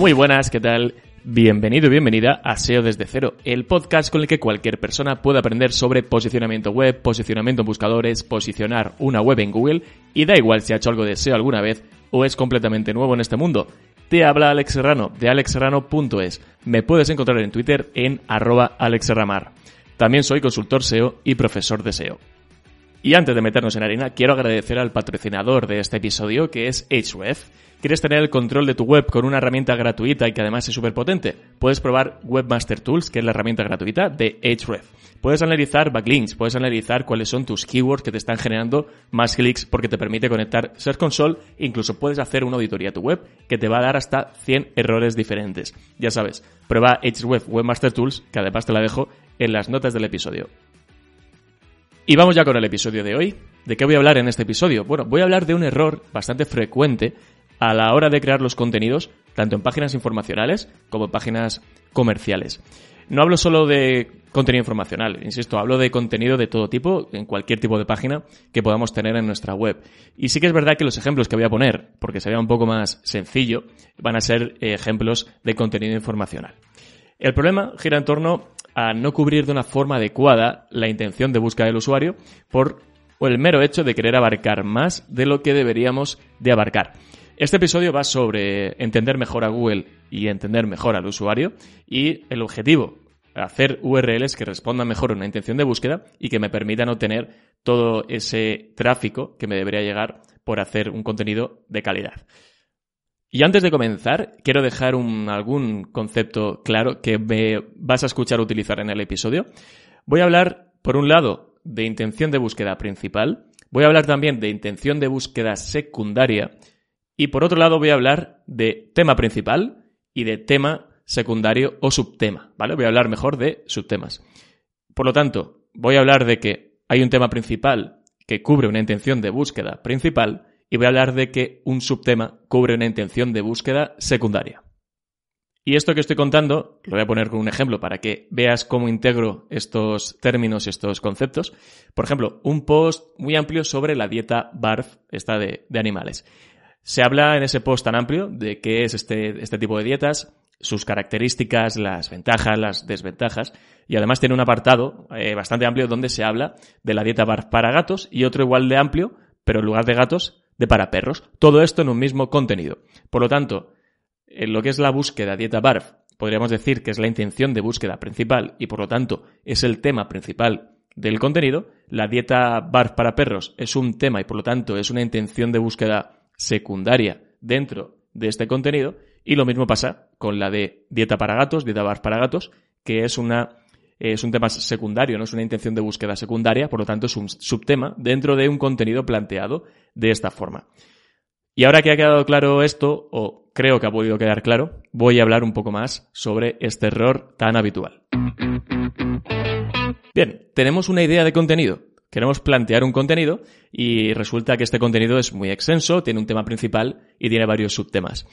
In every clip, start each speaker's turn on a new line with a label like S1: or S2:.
S1: Muy buenas, ¿qué tal? Bienvenido y bienvenida a SEO desde cero, el podcast con el que cualquier persona puede aprender sobre posicionamiento web, posicionamiento en buscadores, posicionar una web en Google y da igual si ha hecho algo de SEO alguna vez o es completamente nuevo en este mundo. Te habla Alex Serrano de alexserrano.es. Me puedes encontrar en Twitter en arroba alexserramar. También soy consultor SEO y profesor de SEO. Y antes de meternos en harina, quiero agradecer al patrocinador de este episodio que es Href. ¿Quieres tener el control de tu web con una herramienta gratuita y que además es súper potente? Puedes probar Webmaster Tools, que es la herramienta gratuita de Href. Puedes analizar backlinks, puedes analizar cuáles son tus keywords que te están generando más clics porque te permite conectar Search Console, incluso puedes hacer una auditoría a tu web que te va a dar hasta 100 errores diferentes. Ya sabes, prueba Href Webmaster Tools, que además te la dejo en las notas del episodio. Y vamos ya con el episodio de hoy. ¿De qué voy a hablar en este episodio? Bueno, voy a hablar de un error bastante frecuente a la hora de crear los contenidos, tanto en páginas informacionales como en páginas comerciales. No hablo solo de contenido informacional, insisto, hablo de contenido de todo tipo, en cualquier tipo de página que podamos tener en nuestra web. Y sí que es verdad que los ejemplos que voy a poner, porque sería un poco más sencillo, van a ser ejemplos de contenido informacional. El problema gira en torno a no cubrir de una forma adecuada la intención de búsqueda del usuario por el mero hecho de querer abarcar más de lo que deberíamos de abarcar. Este episodio va sobre entender mejor a Google y entender mejor al usuario y el objetivo, hacer URLs que respondan mejor a una intención de búsqueda y que me permitan obtener todo ese tráfico que me debería llegar por hacer un contenido de calidad. Y antes de comenzar, quiero dejar algún concepto claro que me vas a escuchar utilizar en el episodio. Voy a hablar, por un lado, de intención de búsqueda principal, voy a hablar también de intención de búsqueda secundaria y por otro lado voy a hablar de tema principal y de tema secundario o subtema, ¿vale? Voy a hablar mejor de subtemas. Por lo tanto, voy a hablar de que hay un tema principal que cubre una intención de búsqueda principal y voy a hablar de que un subtema cubre una intención de búsqueda secundaria. Y esto que estoy contando, lo voy a poner con un ejemplo para que veas cómo integro estos términos, estos conceptos. Por ejemplo, un post muy amplio sobre la dieta BARF, esta de, animales. Se habla en ese post tan amplio de qué es este, este tipo de dietas, sus características, las ventajas, las desventajas, y además tiene un apartado eh, bastante amplio donde se habla de la dieta BARF para gatos y otro igual de amplio, pero en lugar de gatos, de para perros. Todo esto en un mismo contenido. Por lo tanto, en lo que es la búsqueda dieta BARF, podríamos decir que es la intención de búsqueda principal y por lo tanto es el tema principal del contenido. La dieta BARF para perros es un tema y por lo tanto es una intención de búsqueda secundaria dentro de este contenido. Y lo mismo pasa con la de dieta para gatos, dieta BARF para gatos, que es una es un tema secundario, no es una intención de búsqueda secundaria, por lo tanto es un subtema dentro de un contenido planteado de esta forma. Y ahora que ha quedado claro esto, o creo que ha podido quedar claro, voy a hablar un poco más sobre este error tan habitual. Bien, tenemos una idea de contenido. Queremos plantear un contenido y resulta que este contenido es muy extenso, tiene un tema principal y tiene varios subtemas.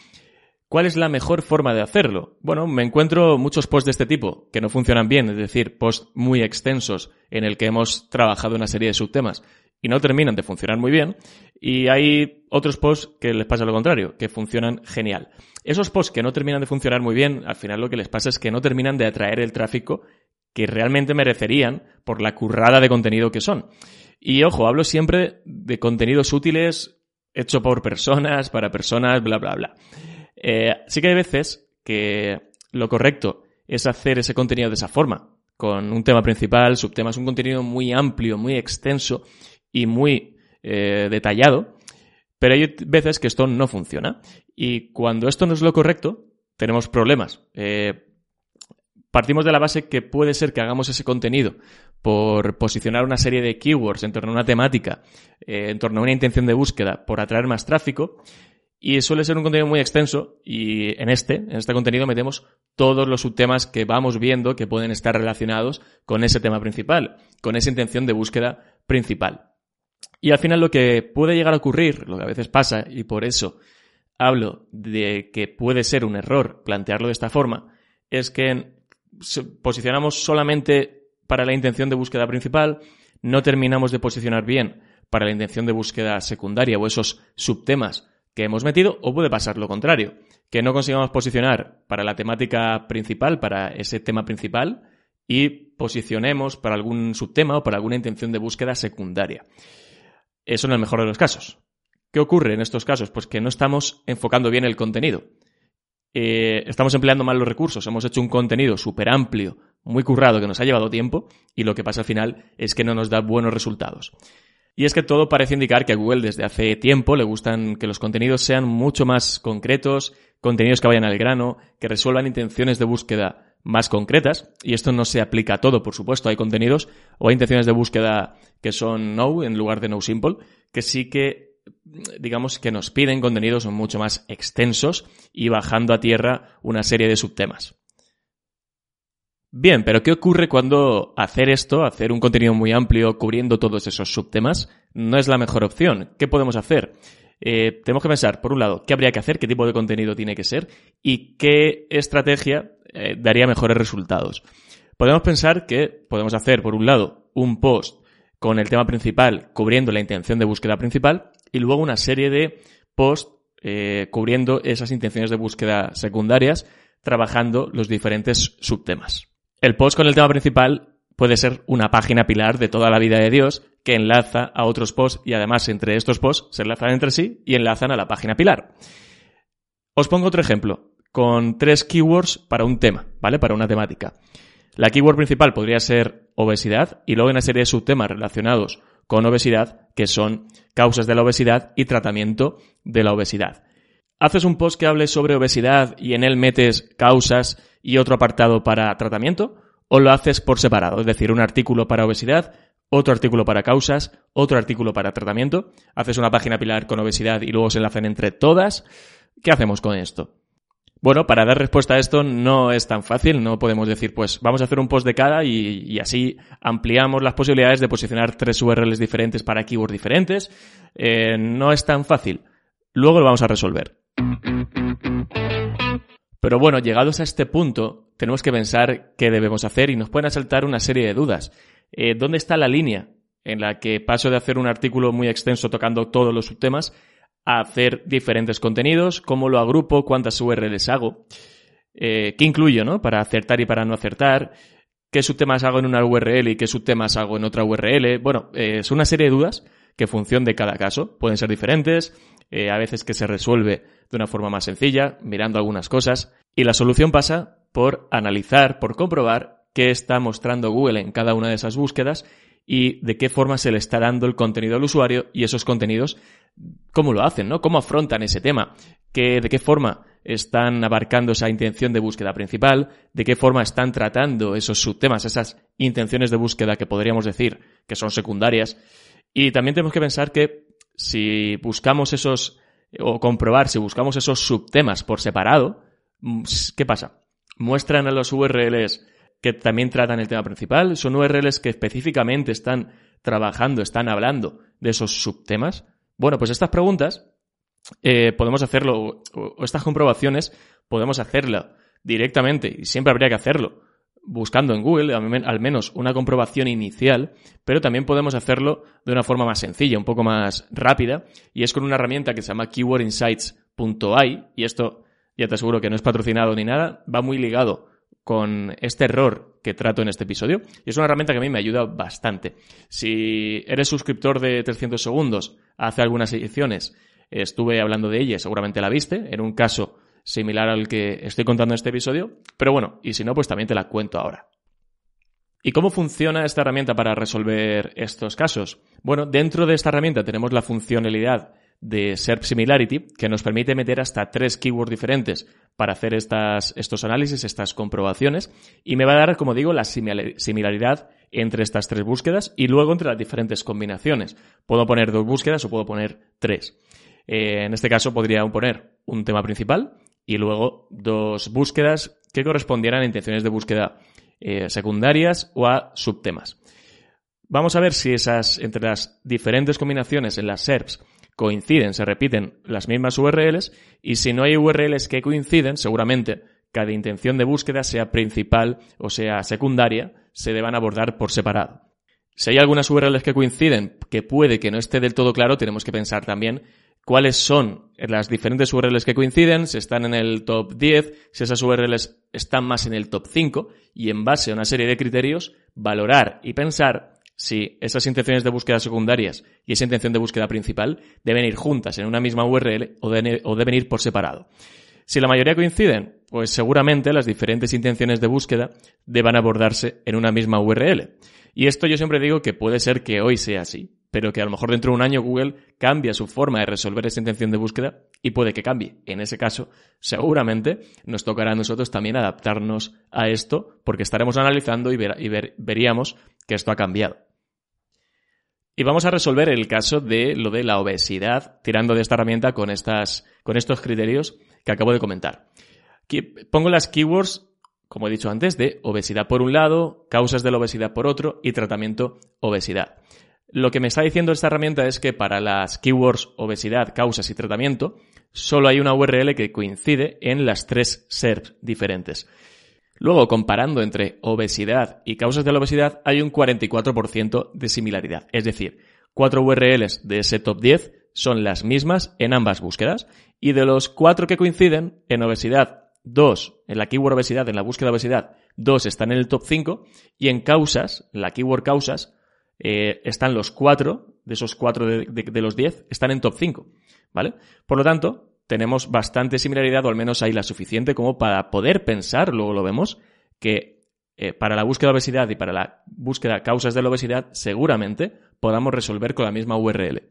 S1: ¿Cuál es la mejor forma de hacerlo? Bueno, me encuentro muchos posts de este tipo que no funcionan bien, es decir, posts muy extensos en el que hemos trabajado una serie de subtemas y no terminan de funcionar muy bien. Y hay otros posts que les pasa lo contrario, que funcionan genial. Esos posts que no terminan de funcionar muy bien, al final lo que les pasa es que no terminan de atraer el tráfico que realmente merecerían por la currada de contenido que son. Y ojo, hablo siempre de contenidos útiles hecho por personas, para personas, bla, bla, bla. Eh, sí que hay veces que lo correcto es hacer ese contenido de esa forma, con un tema principal, subtemas, un contenido muy amplio, muy extenso y muy eh, detallado, pero hay veces que esto no funciona. Y cuando esto no es lo correcto, tenemos problemas. Eh, Partimos de la base que puede ser que hagamos ese contenido por posicionar una serie de keywords en torno a una temática, eh, en torno a una intención de búsqueda, por atraer más tráfico, y suele ser un contenido muy extenso y en este, en este contenido metemos todos los subtemas que vamos viendo que pueden estar relacionados con ese tema principal, con esa intención de búsqueda principal. Y al final lo que puede llegar a ocurrir, lo que a veces pasa, y por eso hablo de que puede ser un error plantearlo de esta forma, es que posicionamos solamente para la intención de búsqueda principal, no terminamos de posicionar bien para la intención de búsqueda secundaria o esos subtemas que hemos metido, o puede pasar lo contrario, que no consigamos posicionar para la temática principal, para ese tema principal, y posicionemos para algún subtema o para alguna intención de búsqueda secundaria. Eso en el mejor de los casos. ¿Qué ocurre en estos casos? Pues que no estamos enfocando bien el contenido. Eh, estamos empleando mal los recursos. Hemos hecho un contenido súper amplio, muy currado, que nos ha llevado tiempo, y lo que pasa al final es que no nos da buenos resultados. Y es que todo parece indicar que a Google desde hace tiempo le gustan que los contenidos sean mucho más concretos, contenidos que vayan al grano, que resuelvan intenciones de búsqueda más concretas. Y esto no se aplica a todo, por supuesto. Hay contenidos o hay intenciones de búsqueda que son no en lugar de no simple, que sí que digamos que nos piden contenidos mucho más extensos y bajando a tierra una serie de subtemas. Bien, pero ¿qué ocurre cuando hacer esto, hacer un contenido muy amplio cubriendo todos esos subtemas, no es la mejor opción? ¿Qué podemos hacer? Eh, tenemos que pensar, por un lado, qué habría que hacer, qué tipo de contenido tiene que ser y qué estrategia eh, daría mejores resultados. Podemos pensar que podemos hacer, por un lado, un post con el tema principal cubriendo la intención de búsqueda principal y luego una serie de posts eh, cubriendo esas intenciones de búsqueda secundarias, trabajando los diferentes subtemas. El post con el tema principal puede ser una página pilar de toda la vida de Dios que enlaza a otros posts y además entre estos posts se enlazan entre sí y enlazan a la página pilar. Os pongo otro ejemplo, con tres keywords para un tema, ¿vale? Para una temática. La keyword principal podría ser obesidad y luego una serie de subtemas relacionados con obesidad que son causas de la obesidad y tratamiento de la obesidad. Haces un post que hable sobre obesidad y en él metes causas y otro apartado para tratamiento, o lo haces por separado, es decir, un artículo para obesidad, otro artículo para causas, otro artículo para tratamiento, haces una página pilar con obesidad y luego se enlazan entre todas. ¿Qué hacemos con esto? Bueno, para dar respuesta a esto no es tan fácil, no podemos decir, pues vamos a hacer un post de cada y, así ampliamos las posibilidades de posicionar tres URLs diferentes para keywords diferentes. Eh, no es tan fácil. Luego lo vamos a resolver. Pero bueno, llegados a este punto, tenemos que pensar qué debemos hacer y nos pueden asaltar una serie de dudas. Eh, ¿Dónde está la línea en la que paso de hacer un artículo muy extenso tocando todos los subtemas a hacer diferentes contenidos? ¿Cómo lo agrupo? ¿Cuántas URLs hago? Eh, ¿Qué incluyo, no? Para acertar y para no acertar. ¿Qué subtemas hago en una URL y qué subtemas hago en otra URL? Bueno, eh, es una serie de dudas que en función de cada caso pueden ser diferentes. a veces que se resuelve de una forma más sencilla, mirando algunas cosas. Y la solución pasa por analizar, por comprobar qué está mostrando Google en cada una de esas búsquedas y de qué forma se le está dando el contenido al usuario y esos contenidos, cómo lo hacen, ¿no? Cómo afrontan ese tema, ¿Qué, de qué forma están abarcando esa intención de búsqueda principal, de qué forma están tratando esos subtemas, esas intenciones de búsqueda que podríamos decir que son secundarias. Y también tenemos que pensar que si buscamos esos o comprobar si buscamos esos subtemas por separado, mm, ¿qué pasa? Muestran a los URLs que también tratan el tema principal, son URLs que específicamente están trabajando, están hablando de esos subtemas. Bueno, pues estas preguntas eh, podemos hacerlo, o estas comprobaciones podemos hacerlo directamente, y siempre habría que hacerlo, buscando en Google al menos una comprobación inicial, pero también podemos hacerlo de una forma más sencilla, un poco más rápida, y es con una herramienta que se llama keywordinsights.ai, y esto ya te aseguro que no es patrocinado ni nada, va muy ligado con este error que trato en este episodio, y es una herramienta que a mí me ayuda bastante. Si eres suscriptor de 300 segundos, hace algunas ediciones estuve hablando de ella, seguramente la viste, en un caso similar al que estoy contando en este episodio, pero bueno, y si no, pues también te la cuento ahora. ¿Y cómo funciona esta herramienta para resolver estos casos? Bueno, dentro de esta herramienta tenemos la funcionalidad de SERP Similarity que nos permite meter hasta tres keywords diferentes para hacer estas, estos análisis, estas comprobaciones, y me va a dar, como digo, la similaridad entre estas tres búsquedas y luego entre las diferentes combinaciones. Puedo poner dos búsquedas o puedo poner tres. Eh, en este caso podría poner un tema principal y luego dos búsquedas que correspondieran a intenciones de búsqueda eh, secundarias o a subtemas. Vamos a ver si esas, entre las diferentes combinaciones en las SERPs coinciden, se repiten las mismas URLs y si no hay URLs que coinciden, seguramente cada intención de búsqueda, sea principal o sea secundaria, se deban abordar por separado. Si hay algunas URLs que coinciden, que puede que no esté del todo claro, tenemos que pensar también cuáles son las diferentes URLs que coinciden, si están en el top 10, si esas URLs están más en el top 5 y en base a una serie de criterios valorar y pensar si esas intenciones de búsqueda secundarias y esa intención de búsqueda principal deben ir juntas en una misma URL o deben ir por separado. Si la mayoría coinciden, pues seguramente las diferentes intenciones de búsqueda deban abordarse en una misma URL. Y esto yo siempre digo que puede ser que hoy sea así, pero que a lo mejor dentro de un año Google cambia su forma de resolver esa intención de búsqueda y puede que cambie. En ese caso, seguramente nos tocará a nosotros también adaptarnos a esto porque estaremos analizando y, veríamos que esto ha cambiado. Y vamos a resolver el caso de lo de la obesidad, tirando de esta herramienta con, estas, con estos criterios que acabo de comentar. Pongo las keywords, como he dicho antes, de obesidad por un lado, causas de la obesidad por otro y tratamiento obesidad. Lo que me está diciendo esta herramienta es que para las keywords obesidad, causas y tratamiento, solo hay una URL que coincide en las tres SERPs diferentes. Luego, comparando entre obesidad y causas de la obesidad, hay un 44% de similaridad. Es decir, cuatro URLs de ese top 10 son las mismas en ambas búsquedas. Y de los cuatro que coinciden en obesidad, dos en la keyword obesidad, en la búsqueda de obesidad, dos están en el top 5. Y en causas, la keyword causas, eh, están los cuatro, de esos cuatro de, los diez, están en top 5, ¿vale? Por lo tanto, tenemos bastante similaridad, o al menos hay la suficiente como para poder pensar, luego lo vemos, que eh, para la búsqueda de obesidad y para la búsqueda de causas de la obesidad, seguramente podamos resolver con la misma URL.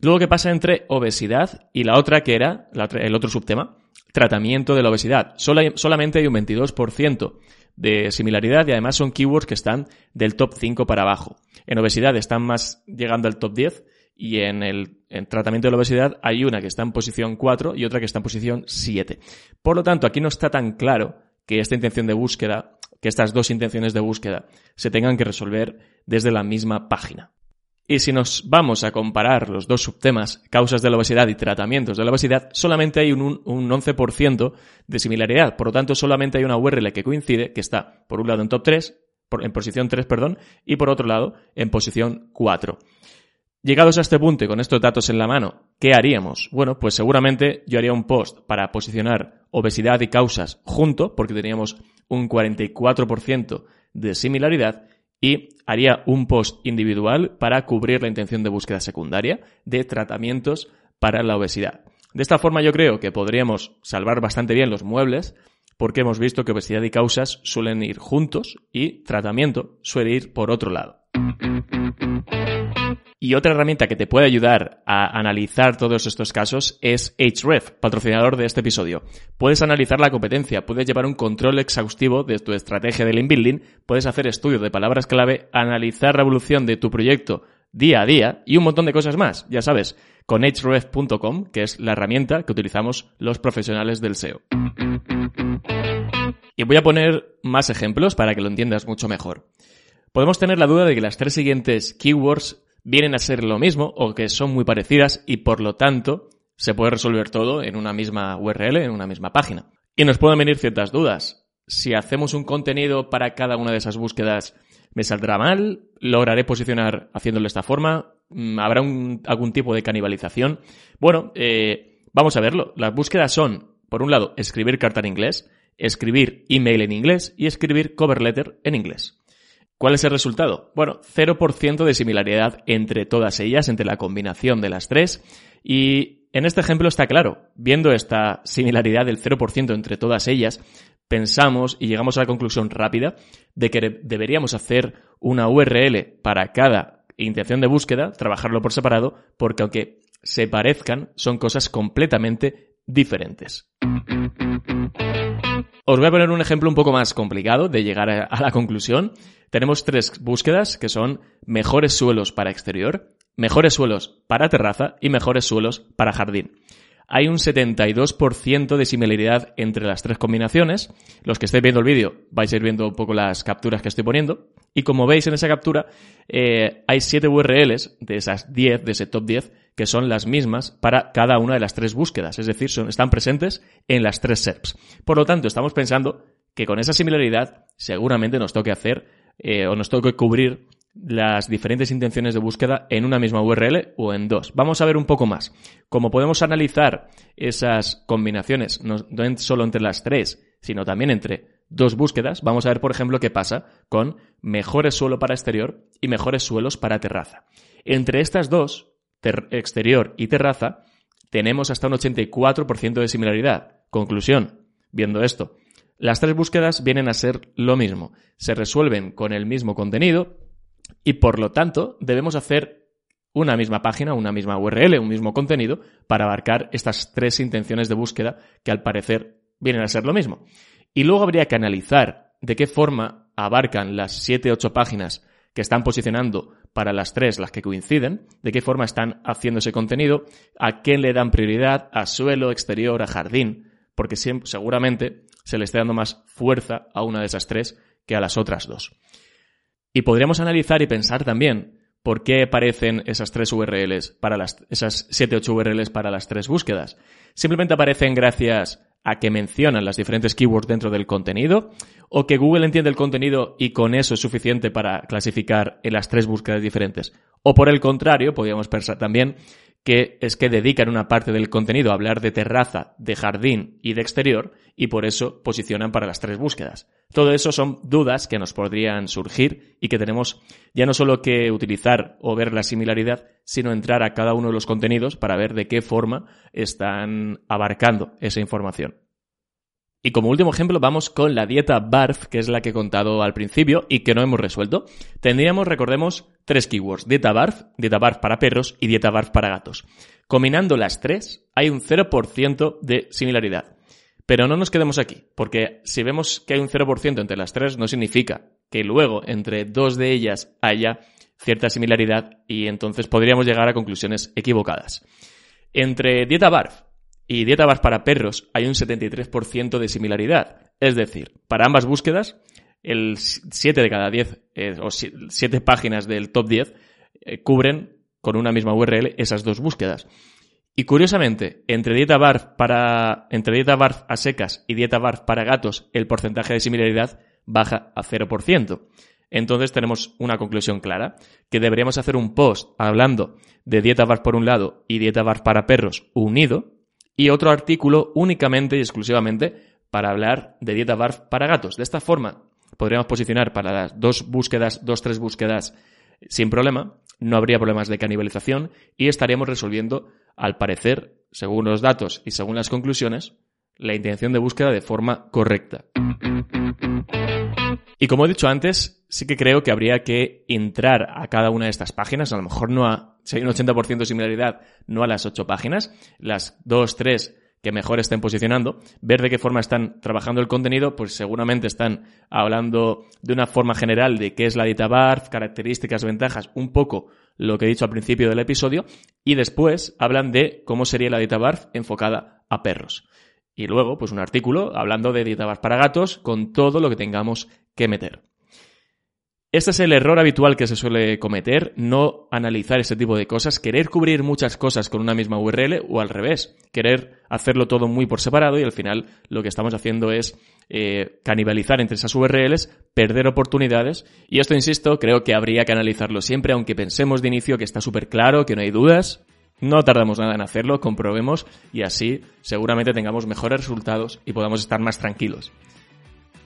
S1: Luego, ¿qué pasa entre obesidad y la otra que era, el otro subtema? Tratamiento de la obesidad. solamente hay un 22% de similaridad y además son keywords que están del top 5 para abajo. En obesidad están más llegando al top 10 y en el tratamiento de la obesidad hay una que está en posición 4 y otra que está en posición 7. Por lo tanto, aquí no está tan claro que esta intención de búsqueda, que estas dos intenciones de búsqueda se tengan que resolver desde la misma página. Y si nos vamos a comparar los dos subtemas, causas de la obesidad y tratamientos de la obesidad, solamente hay un, 11% de similaridad. Por lo tanto, solamente hay una URL que coincide, que está, por un lado, en top 3, en posición 3, perdón, y por otro lado, en posición 4. Llegados a este punto y con estos datos en la mano, ¿qué haríamos? Bueno, pues seguramente yo haría un post para posicionar obesidad y causas junto, porque teníamos un 44% de similaridad, y haría un post individual para cubrir la intención de búsqueda secundaria de tratamientos para la obesidad. De esta forma yo creo que podríamos salvar bastante bien los muebles porque hemos visto que obesidad y causas suelen ir juntos y tratamiento suele ir por otro lado. Y otra herramienta que te puede ayudar a analizar todos estos casos es Href, patrocinador de este episodio. Puedes analizar la competencia, puedes llevar un control exhaustivo de tu estrategia de link building, puedes hacer estudios de palabras clave, analizar la evolución de tu proyecto día a día y un montón de cosas más, ya sabes, con href.com, que es la herramienta que utilizamos los profesionales del SEO. Y voy a poner más ejemplos para que lo entiendas mucho mejor. Podemos tener la duda de que las tres siguientes keywords vienen a ser lo mismo o que son muy parecidas y por lo tanto se puede resolver todo en una misma URL, en una misma página. Y nos pueden venir ciertas dudas. Si hacemos un contenido para cada una de esas búsquedas, ¿me saldrá mal? ¿Lograré posicionar haciéndolo de esta forma? Mm, ¿Habrá algún tipo de canibalización? Bueno, eh, vamos a verlo. Las búsquedas son, por un lado, escribir carta en inglés, escribir email en inglés y escribir cover letter en inglés. ¿Cuál es el resultado? Bueno, 0% de similaridad entre todas ellas, entre la combinación de las tres. Y en este ejemplo está claro, viendo esta similaridad del 0% entre todas ellas, pensamos y llegamos a la conclusión rápida de que deberíamos hacer una URL para cada intención de búsqueda, trabajarlo por separado, porque aunque se parezcan son cosas completamente diferentes. Os voy a poner un ejemplo un poco más complicado de llegar a, la conclusión. Tenemos tres búsquedas que son mejores suelos para exterior, mejores suelos para terraza y mejores suelos para jardín hay un 72% de similaridad entre las tres combinaciones. Los que estéis viendo el vídeo vais a ir viendo un poco las capturas que estoy poniendo. Y como veis en esa captura, eh, hay 7 URLs de esas 10, de ese top 10, que son las mismas para cada una de las tres búsquedas. Es decir, son, están presentes en las tres SERPs. Por lo tanto, estamos pensando que con esa similaridad seguramente nos toque hacer eh, o nos toque cubrir las diferentes intenciones de búsqueda en una misma URL o en dos. Vamos a ver un poco más. Como podemos analizar esas combinaciones, no, solo entre las tres, sino también entre dos búsquedas, vamos a ver, por ejemplo, qué pasa con mejores suelo para exterior y mejores suelos para terraza. Entre estas dos, exterior y terraza, tenemos hasta un 84% de similaridad. Conclusión, viendo esto, las tres búsquedas vienen a ser lo mismo. Se resuelven con el mismo contenido, y por lo tanto, debemos hacer una misma página, una misma URL, un mismo contenido para abarcar estas tres intenciones de búsqueda que al parecer vienen a ser lo mismo. Y luego habría que analizar de qué forma abarcan las 7, 8 páginas que están posicionando para las tres, las que coinciden, de qué forma están haciendo ese contenido, a quién le dan prioridad, a suelo, exterior, a jardín, porque seguramente se le esté dando más fuerza a una de esas tres que a las otras dos. Y podríamos analizar y pensar también por qué aparecen esas tres URLs para las, esas 7, 8 URLs para las tres búsquedas. Simplemente aparecen gracias a que mencionan las diferentes keywords dentro del contenido o que Google entiende el contenido y con eso es suficiente para clasificar en las tres búsquedas diferentes. O por el contrario, podríamos pensar también que es que dedican una parte del contenido a hablar de terraza, de jardín y de exterior y por eso posicionan para las tres búsquedas. Todo eso son dudas que nos podrían surgir y que tenemos ya no solo que utilizar o ver la similaridad, sino entrar a cada uno de los contenidos para ver de qué forma están abarcando esa información. Y como último ejemplo vamos con la dieta BARF, que es la que he contado al principio y que no hemos resuelto. Tendríamos, recordemos, tres keywords. Dieta BARF, dieta BARF para perros y dieta BARF para gatos. Combinando las tres, hay un 0% de similaridad. Pero no nos quedemos aquí, porque si vemos que hay un 0% entre las tres, no significa que luego entre dos de ellas haya cierta similaridad y entonces podríamos llegar a conclusiones equivocadas. Entre dieta BARF y Dieta Bar para perros hay un 73% de similaridad. Es decir, para ambas búsquedas, el 7 de cada 10 eh, o 7 páginas del top 10 eh, cubren con una misma URL esas dos búsquedas. Y curiosamente, entre dieta barf para entre dieta barf a secas y dieta barf para gatos, el porcentaje de similaridad baja a 0%. Entonces tenemos una conclusión clara, que deberíamos hacer un post hablando de dieta barf por un lado y dieta barf para perros unido, y otro artículo únicamente y exclusivamente para hablar de dieta BARF para gatos. De esta forma, podríamos posicionar para las dos búsquedas, dos, tres búsquedas sin problema, no habría problemas de canibalización y estaríamos resolviendo, al parecer, según los datos y según las conclusiones, la intención de búsqueda de forma correcta. Y como he dicho antes, sí que creo que habría que entrar a cada una de estas páginas, a lo mejor no a, si hay un 80% de similaridad, no a las 8 páginas, las 2, 3 que mejor estén posicionando, ver de qué forma están trabajando el contenido, pues seguramente están hablando de una forma general de qué es la dieta BARF, características, ventajas, un poco lo que he dicho al principio del episodio, y después hablan de cómo sería la dieta BARF enfocada a perros. Y luego, pues un artículo hablando de dieta BARF para gatos con todo lo que tengamos que meter. Este es el error habitual que se suele cometer, no analizar ese tipo de cosas, querer cubrir muchas cosas con una misma URL o al revés, querer hacerlo todo muy por separado y al final lo que estamos haciendo es eh, canibalizar entre esas URLs, perder oportunidades y esto, insisto, creo que habría que analizarlo siempre, aunque pensemos de inicio que está súper claro, que no hay dudas, no tardamos nada en hacerlo, comprobemos y así seguramente tengamos mejores resultados y podamos estar más tranquilos.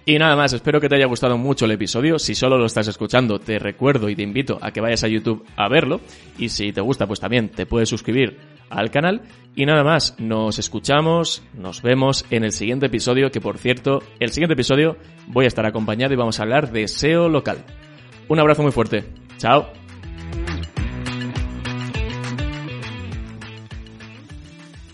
S1: Y nada más, espero que te haya gustado mucho el episodio. Si solo lo estás escuchando, te recuerdo y te invito a que vayas a YouTube a verlo. Y si te gusta, pues también te puedes suscribir al canal. Y nada más, nos escuchamos, nos vemos en el siguiente episodio, que por cierto, el siguiente episodio voy a estar acompañado y vamos a hablar de SEO local. Un abrazo muy fuerte. Chao.